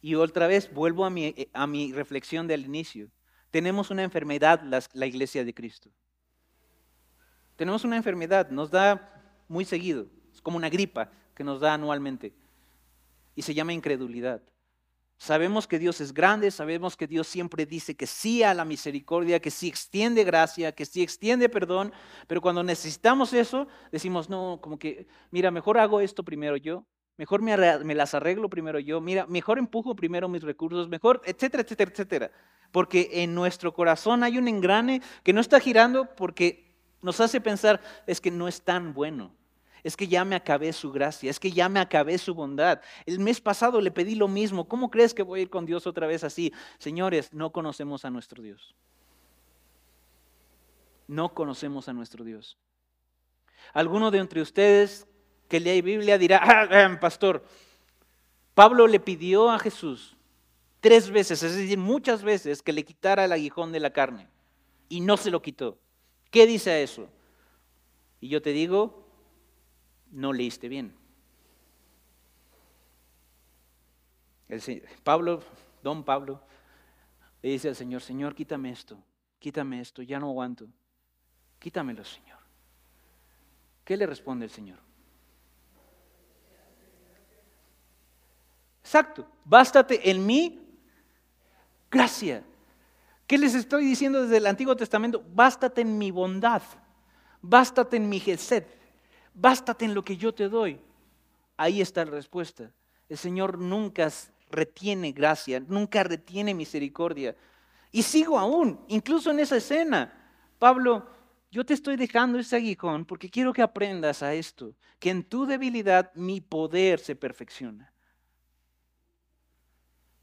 Y otra vez vuelvo a mi, eh, a mi reflexión del inicio. Tenemos una enfermedad, la iglesia de Cristo. Tenemos una enfermedad, nos da muy seguido. Es como una gripa que nos da anualmente. Y se llama incredulidad. Sabemos que Dios es grande, sabemos que Dios siempre dice que sí a la misericordia, que sí extiende gracia, que sí extiende perdón, pero cuando necesitamos eso, decimos, no, como que, mira, mejor hago esto primero yo, mejor me, me las arreglo primero yo, mira, mejor empujo primero mis recursos, mejor, etcétera, etcétera, etcétera. Porque en nuestro corazón hay un engrane que no está girando porque nos hace pensar, es que no es tan bueno es que ya me acabé su gracia, es que ya me acabé su bondad. El mes pasado le pedí lo mismo, ¿cómo crees que voy a ir con Dios otra vez así? Señores, no conocemos a nuestro Dios. No conocemos a nuestro Dios. Alguno de entre ustedes que lee Biblia dirá, ah, ah, pastor, Pablo le pidió a Jesús tres veces, es decir, muchas veces, que le quitara el aguijón de la carne y no se lo quitó. ¿Qué dice eso? Y yo te digo, no leíste bien. El, Pablo, don Pablo, le dice al Señor, Señor, quítame esto, quítame esto, ya no aguanto, quítamelo, Señor. ¿Qué le responde el Señor? Exacto, bástate en mí gracia. ¿Qué les estoy diciendo desde el Antiguo Testamento? Bástate en mi bondad, bástate en mi gesed bástate en lo que yo te doy. Ahí está la respuesta. El Señor nunca retiene gracia, nunca retiene misericordia. Y sigo aún, incluso en esa escena. Pablo, yo te estoy dejando ese aguijón porque quiero que aprendas a esto, que en tu debilidad mi poder se perfecciona.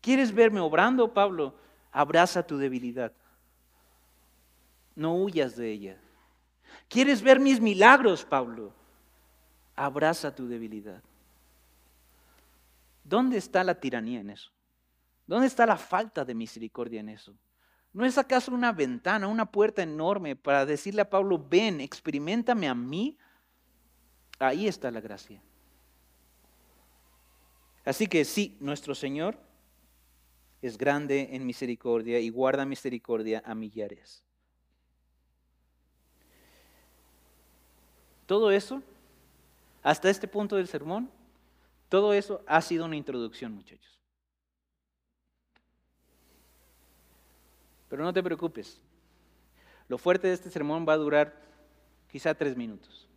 ¿Quieres verme obrando, Pablo? Abraza tu debilidad. No huyas de ella. ¿Quieres ver mis milagros, Pablo? abraza tu debilidad. ¿Dónde está la tiranía en eso? ¿Dónde está la falta de misericordia en eso? ¿No es acaso una ventana, una puerta enorme para decirle a Pablo, ven, experimentame a mí? Ahí está la gracia. Así que sí, nuestro Señor es grande en misericordia y guarda misericordia a millares. Todo eso hasta este punto del sermón, todo eso ha sido una introducción, muchachos. Pero no te preocupes. Lo fuerte de este sermón va a durar quizá tres minutos.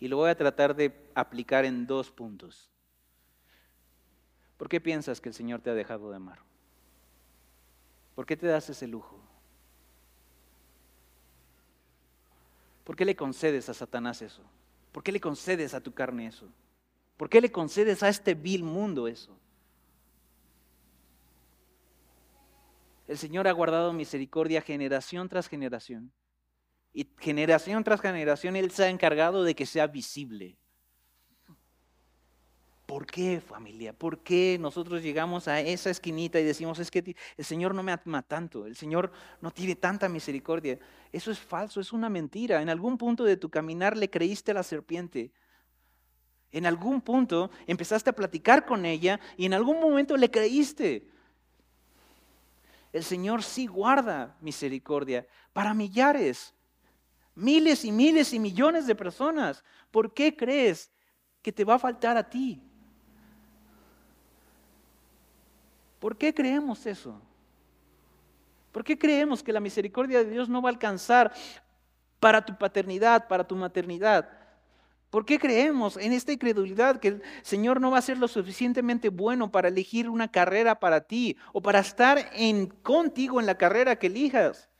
Y lo voy a tratar de aplicar en dos puntos. ¿Por qué piensas que el Señor te ha dejado de amar? ¿Por qué te das ese lujo? ¿Por qué le concedes a Satanás eso? ¿Por qué le concedes a tu carne eso? ¿Por qué le concedes a este vil mundo eso? El Señor ha guardado misericordia generación tras generación. Y generación tras generación Él se ha encargado de que sea visible. ¿Por qué familia? ¿Por qué nosotros llegamos a esa esquinita y decimos, es que el Señor no me ama tanto, el Señor no tiene tanta misericordia? Eso es falso, es una mentira. En algún punto de tu caminar le creíste a la serpiente. En algún punto empezaste a platicar con ella y en algún momento le creíste. El Señor sí guarda misericordia para millares, miles y miles y millones de personas. ¿Por qué crees que te va a faltar a ti? ¿Por qué creemos eso? ¿Por qué creemos que la misericordia de Dios no va a alcanzar para tu paternidad, para tu maternidad? ¿Por qué creemos en esta incredulidad que el Señor no va a ser lo suficientemente bueno para elegir una carrera para ti o para estar en, contigo en la carrera que elijas?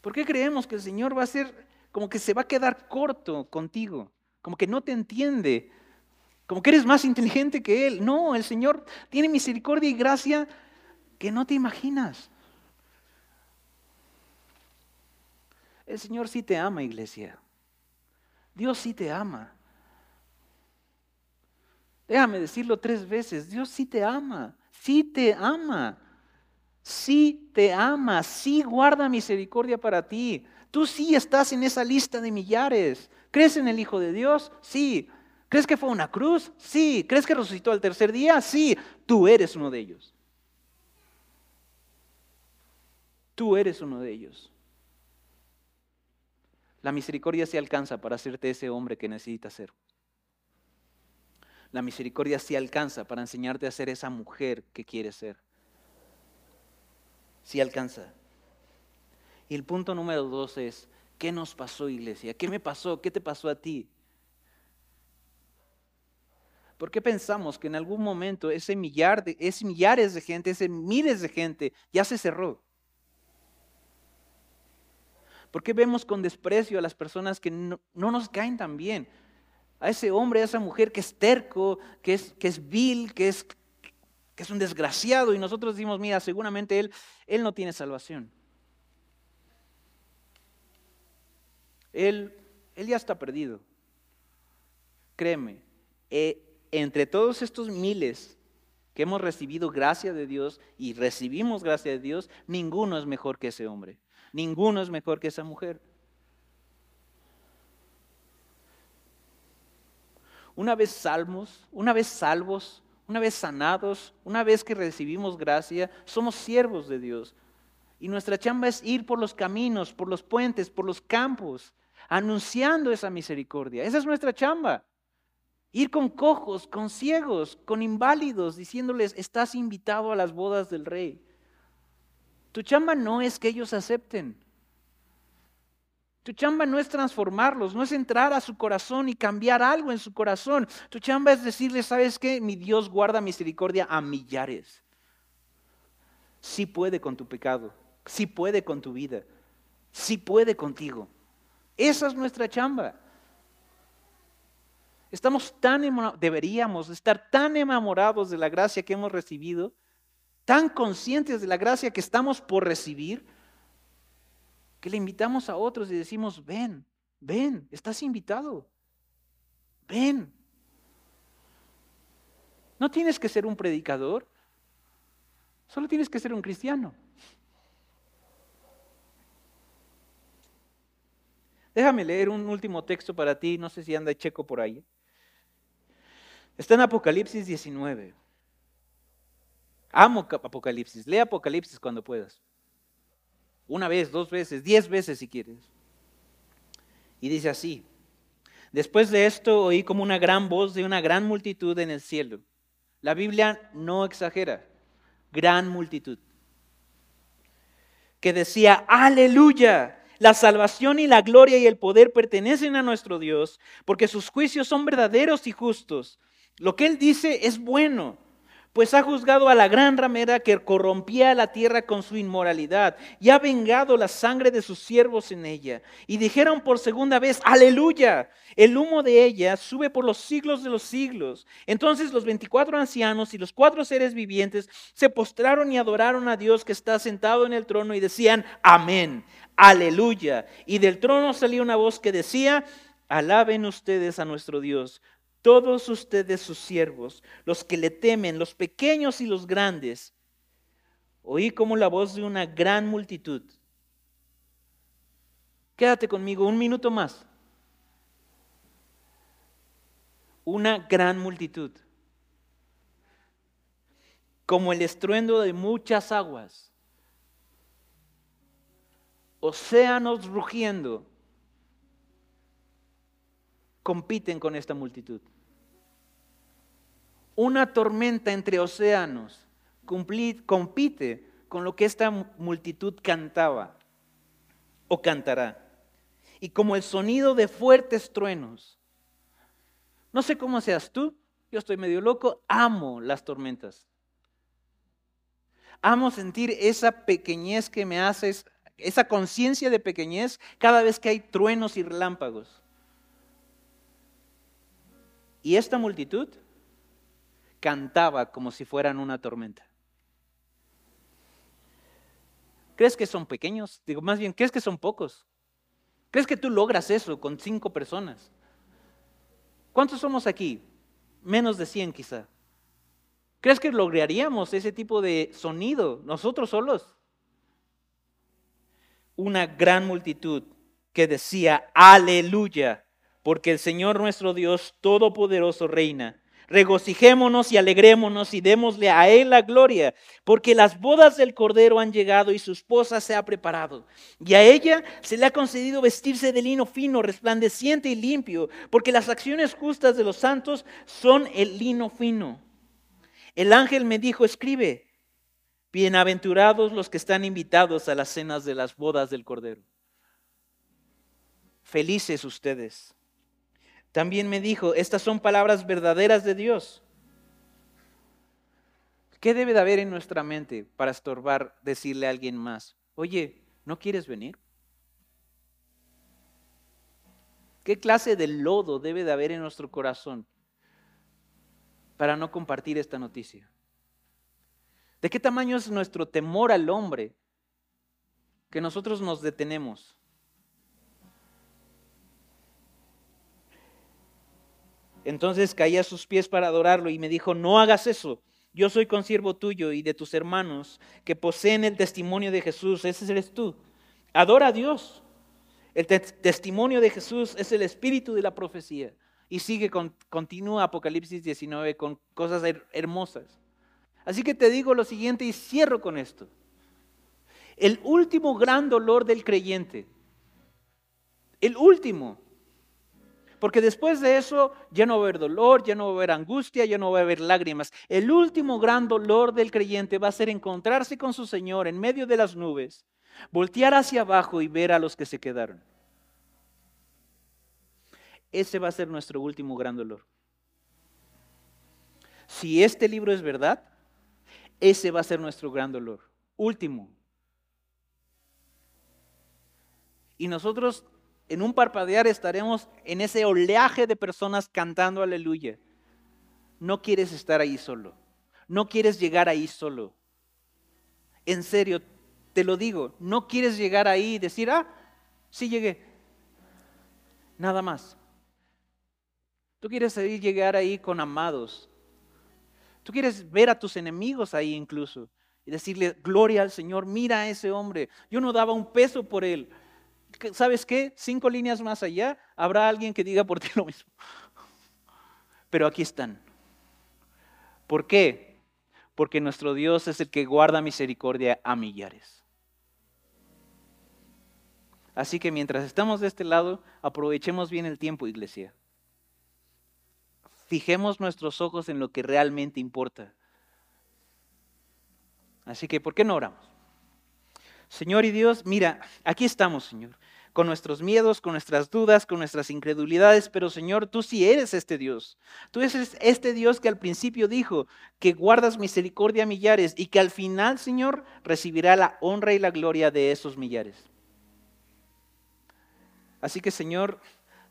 ¿Por qué creemos que el Señor va a ser como que se va a quedar corto contigo? Como que no te entiende como que eres más inteligente que Él. No, el Señor tiene misericordia y gracia que no te imaginas. El Señor sí te ama, iglesia. Dios sí te ama. Déjame decirlo tres veces. Dios sí te ama. Sí te ama. Sí te ama. Sí guarda misericordia para ti. Tú sí estás en esa lista de millares. ¿Crees en el Hijo de Dios? Sí. ¿Crees que fue una cruz? Sí. ¿Crees que resucitó al tercer día? Sí. Tú eres uno de ellos. Tú eres uno de ellos. La misericordia se alcanza para hacerte ese hombre que necesitas ser. La misericordia se alcanza para enseñarte a ser esa mujer que quieres ser. Sí alcanza. Y el punto número dos es, ¿qué nos pasó iglesia? ¿Qué me pasó? ¿Qué te pasó a ti? ¿Por qué pensamos que en algún momento ese, millar de, ese millares de gente, ese miles de gente ya se cerró? ¿Por qué vemos con desprecio a las personas que no, nos caen tan bien? A ese hombre, a esa mujer que es terco, que es, que es vil, que es, que es un desgraciado y nosotros decimos, mira, seguramente él, él no tiene salvación. Él, él ya está perdido. Créeme, entre todos estos miles que hemos recibido gracia de Dios y recibimos gracia de Dios, ninguno es mejor que ese hombre. Ninguno es mejor que esa mujer. Una vez salmos, una vez salvos, una vez sanados, una vez que recibimos gracia, somos siervos de Dios. Y nuestra chamba es ir por los caminos, por los puentes, por los campos, anunciando esa misericordia. Esa es nuestra chamba. Ir con cojos, con ciegos, con inválidos, diciéndoles, estás invitado a las bodas del rey. Tu chamba no es que ellos acepten. Tu chamba no es transformarlos, no es entrar a su corazón y cambiar algo en su corazón. Tu chamba es decirles, ¿sabes qué? Mi Dios guarda misericordia a millares. Sí puede con tu pecado, sí puede con tu vida, sí puede contigo. Esa es nuestra chamba. Estamos tan deberíamos estar tan enamorados de la gracia que hemos recibido, tan conscientes de la gracia que estamos por recibir, que le invitamos a otros y decimos, ven, ven, estás invitado, ven. No tienes que ser un predicador, solo tienes que ser un cristiano. Déjame leer un último texto para ti, no sé si anda checo por ahí. Está en Apocalipsis 19. Amo Apocalipsis. Lee Apocalipsis cuando puedas. Una vez, dos veces, diez veces si quieres. Y dice así. Después de esto oí como una gran voz de una gran multitud en el cielo. La Biblia no exagera. Gran multitud. Que decía, aleluya. La salvación y la gloria y el poder pertenecen a nuestro Dios, porque sus juicios son verdaderos y justos. Lo que él dice es bueno, pues ha juzgado a la gran ramera que corrompía la tierra con su inmoralidad y ha vengado la sangre de sus siervos en ella. Y dijeron por segunda vez, aleluya, el humo de ella sube por los siglos de los siglos. Entonces los veinticuatro ancianos y los cuatro seres vivientes se postraron y adoraron a Dios que está sentado en el trono y decían, amén, aleluya. Y del trono salió una voz que decía, Alaben ustedes a nuestro Dios, todos ustedes sus siervos, los que le temen, los pequeños y los grandes. Oí como la voz de una gran multitud. Quédate conmigo un minuto más. Una gran multitud. Como el estruendo de muchas aguas. Océanos rugiendo compiten con esta multitud. Una tormenta entre océanos compite con lo que esta multitud cantaba o cantará. Y como el sonido de fuertes truenos. No sé cómo seas tú, yo estoy medio loco, amo las tormentas. Amo sentir esa pequeñez que me haces, esa conciencia de pequeñez cada vez que hay truenos y relámpagos. Y esta multitud cantaba como si fueran una tormenta. ¿Crees que son pequeños? Digo, más bien, ¿crees que son pocos? ¿Crees que tú logras eso con cinco personas? ¿Cuántos somos aquí? Menos de 100 quizá. ¿Crees que lograríamos ese tipo de sonido nosotros solos? Una gran multitud que decía, aleluya, porque el Señor nuestro Dios Todopoderoso reina. Regocijémonos y alegrémonos y démosle a Él la gloria, porque las bodas del Cordero han llegado y su esposa se ha preparado. Y a ella se le ha concedido vestirse de lino fino, resplandeciente y limpio, porque las acciones justas de los santos son el lino fino. El ángel me dijo, escribe, bienaventurados los que están invitados a las cenas de las bodas del Cordero. Felices ustedes también me dijo, estas son palabras verdaderas de Dios. ¿Qué debe de haber en nuestra mente para estorbar decirle a alguien más, oye, ¿no quieres venir? ¿Qué clase de lodo debe de haber en nuestro corazón para no compartir esta noticia? ¿De qué tamaño es nuestro temor al hombre que nosotros nos detenemos? Entonces caí a sus pies para adorarlo y me dijo, no hagas eso. Yo soy consiervo tuyo y de tus hermanos que poseen el testimonio de Jesús. Ese eres tú. Adora a Dios. El testimonio de Jesús es el espíritu de la profecía. Y sigue, con, continúa Apocalipsis 19 con cosas hermosas. Así que te digo lo siguiente y cierro con esto. El último gran dolor del creyente, el último, porque después de eso ya no va a haber dolor, ya no va a haber angustia, ya no va a haber lágrimas. El último gran dolor del creyente va a ser encontrarse con su Señor en medio de las nubes, voltear hacia abajo y ver a los que se quedaron. Ese va a ser nuestro último gran dolor. Si este libro es verdad, ese va a ser nuestro gran dolor. Último. Y nosotros en un parpadear estaremos en ese oleaje de personas cantando aleluya. No quieres estar ahí solo. No quieres llegar ahí solo. En serio, te lo digo, no quieres llegar ahí y decir, ah, sí llegué. Nada más. Tú quieres llegar ahí con amados. Tú quieres ver a tus enemigos ahí incluso y decirle, gloria al Señor, mira a ese hombre. Yo no daba un peso por él. ¿Sabes qué? Cinco líneas más allá habrá alguien que diga por ti lo mismo. Pero aquí están. ¿Por qué? Porque nuestro Dios es el que guarda misericordia a millares. Así que mientras estamos de este lado, aprovechemos bien el tiempo, iglesia. Fijemos nuestros ojos en lo que realmente importa. Así que, ¿por qué no oramos? Señor y Dios, mira, aquí estamos, Señor, con nuestros miedos, con nuestras dudas, con nuestras incredulidades, pero Señor, tú sí eres este Dios. Tú eres este Dios que al principio dijo que guardas misericordia a millares y que al final, Señor, recibirá la honra y la gloria de esos millares. Así que, Señor,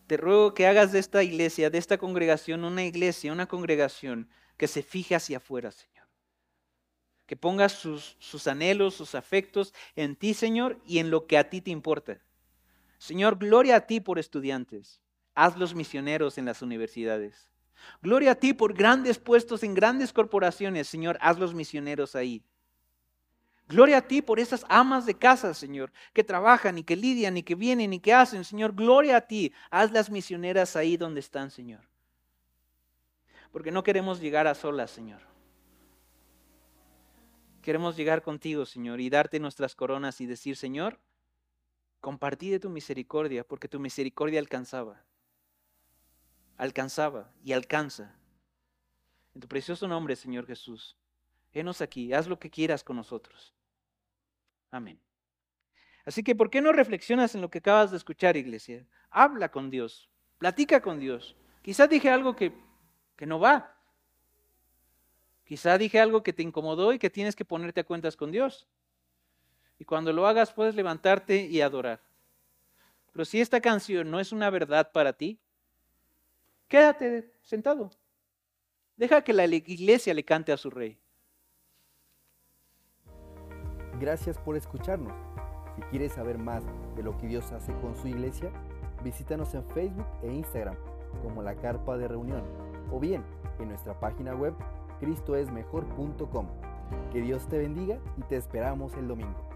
te ruego que hagas de esta iglesia, de esta congregación, una iglesia, una congregación que se fije hacia afuera, Señor que pongas sus, sus anhelos, sus afectos en ti, Señor, y en lo que a ti te importa. Señor, gloria a ti por estudiantes. hazlos misioneros en las universidades. Gloria a ti por grandes puestos en grandes corporaciones, Señor, hazlos misioneros ahí. Gloria a ti por esas amas de casa, Señor, que trabajan y que lidian y que vienen y que hacen, Señor. Gloria a ti, hazlas misioneras ahí donde están, Señor. Porque no queremos llegar a solas, Señor. Queremos llegar contigo, Señor, y darte nuestras coronas y decir, Señor, compartí de tu misericordia, porque tu misericordia alcanzaba. Alcanzaba y alcanza. En tu precioso nombre, Señor Jesús. Henos aquí, haz lo que quieras con nosotros. Amén. Así que, ¿por qué no reflexionas en lo que acabas de escuchar, iglesia? Habla con Dios, platica con Dios. Quizás dije algo que, que no va. Quizá dije algo que te incomodó y que tienes que ponerte a cuentas con Dios. Y cuando lo hagas puedes levantarte y adorar. Pero si esta canción no es una verdad para ti, quédate sentado. Deja que la iglesia le cante a su rey. Gracias por escucharnos. Si quieres saber más de lo que Dios hace con su iglesia, visítanos en Facebook e Instagram como la Carpa de Reunión o bien en nuestra página web cristoesmejor.com. Que Dios te bendiga y te esperamos el domingo.